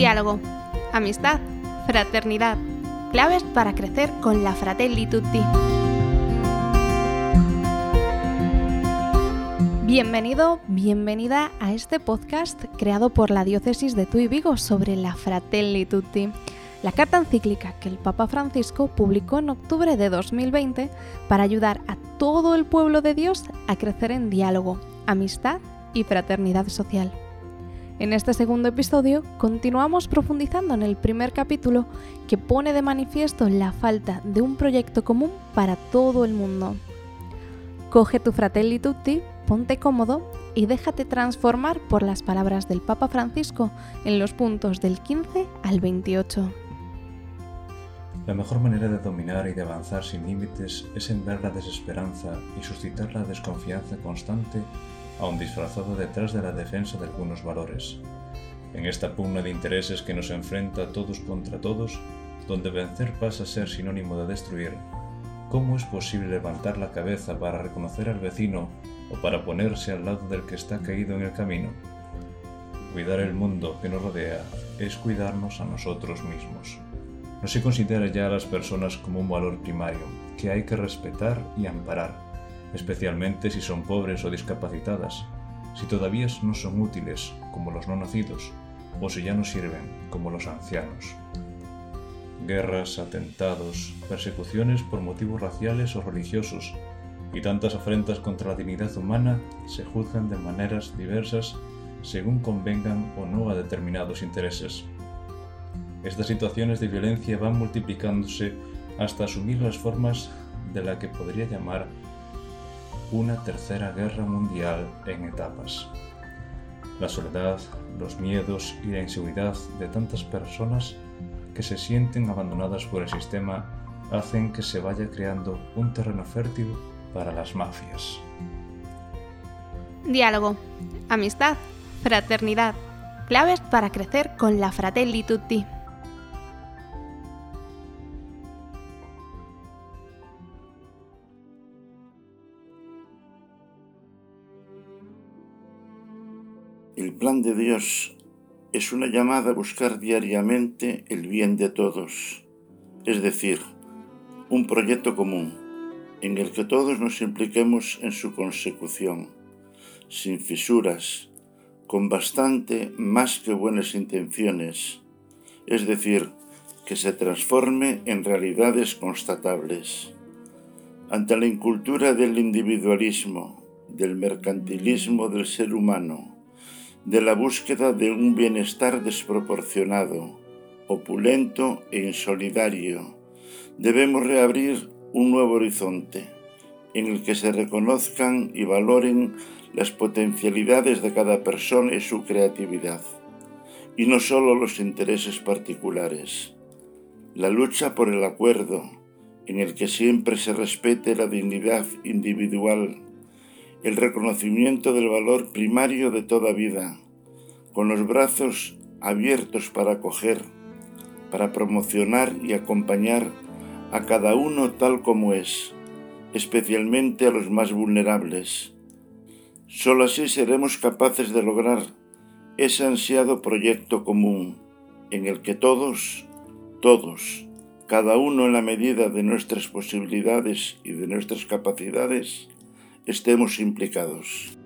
Diálogo, amistad, fraternidad, claves para crecer con la Fratelli Tutti. Bienvenido, bienvenida a este podcast creado por la diócesis de Tuy Vigo sobre la Fratelli Tutti, la carta encíclica que el Papa Francisco publicó en octubre de 2020 para ayudar a todo el pueblo de Dios a crecer en diálogo, amistad y fraternidad social. En este segundo episodio continuamos profundizando en el primer capítulo que pone de manifiesto la falta de un proyecto común para todo el mundo. Coge tu Fratelli Tutti, ponte cómodo y déjate transformar por las palabras del Papa Francisco en los puntos del 15 al 28. La mejor manera de dominar y de avanzar sin límites es ver la desesperanza y suscitar la desconfianza constante aun disfrazado detrás de la defensa de algunos valores. En esta pugna de intereses que nos enfrenta todos contra todos, donde vencer pasa a ser sinónimo de destruir, ¿cómo es posible levantar la cabeza para reconocer al vecino o para ponerse al lado del que está caído en el camino? Cuidar el mundo que nos rodea es cuidarnos a nosotros mismos. No se considera ya a las personas como un valor primario que hay que respetar y amparar especialmente si son pobres o discapacitadas, si todavía no son útiles, como los no nacidos, o si ya no sirven, como los ancianos. Guerras, atentados, persecuciones por motivos raciales o religiosos, y tantas afrentas contra la dignidad humana se juzgan de maneras diversas según convengan o no a determinados intereses. Estas situaciones de violencia van multiplicándose hasta asumir las formas de la que podría llamar una tercera guerra mundial en etapas. La soledad, los miedos y la inseguridad de tantas personas que se sienten abandonadas por el sistema hacen que se vaya creando un terreno fértil para las mafias. Diálogo, amistad, fraternidad, claves para crecer con la Fratelli. El plan de Dios es una llamada a buscar diariamente el bien de todos, es decir, un proyecto común en el que todos nos impliquemos en su consecución, sin fisuras, con bastante más que buenas intenciones, es decir, que se transforme en realidades constatables. Ante la incultura del individualismo, del mercantilismo del ser humano, de la búsqueda de un bienestar desproporcionado, opulento e insolidario, debemos reabrir un nuevo horizonte en el que se reconozcan y valoren las potencialidades de cada persona y su creatividad, y no solo los intereses particulares. La lucha por el acuerdo, en el que siempre se respete la dignidad individual el reconocimiento del valor primario de toda vida, con los brazos abiertos para acoger, para promocionar y acompañar a cada uno tal como es, especialmente a los más vulnerables. Solo así seremos capaces de lograr ese ansiado proyecto común en el que todos, todos, cada uno en la medida de nuestras posibilidades y de nuestras capacidades, estemos implicados.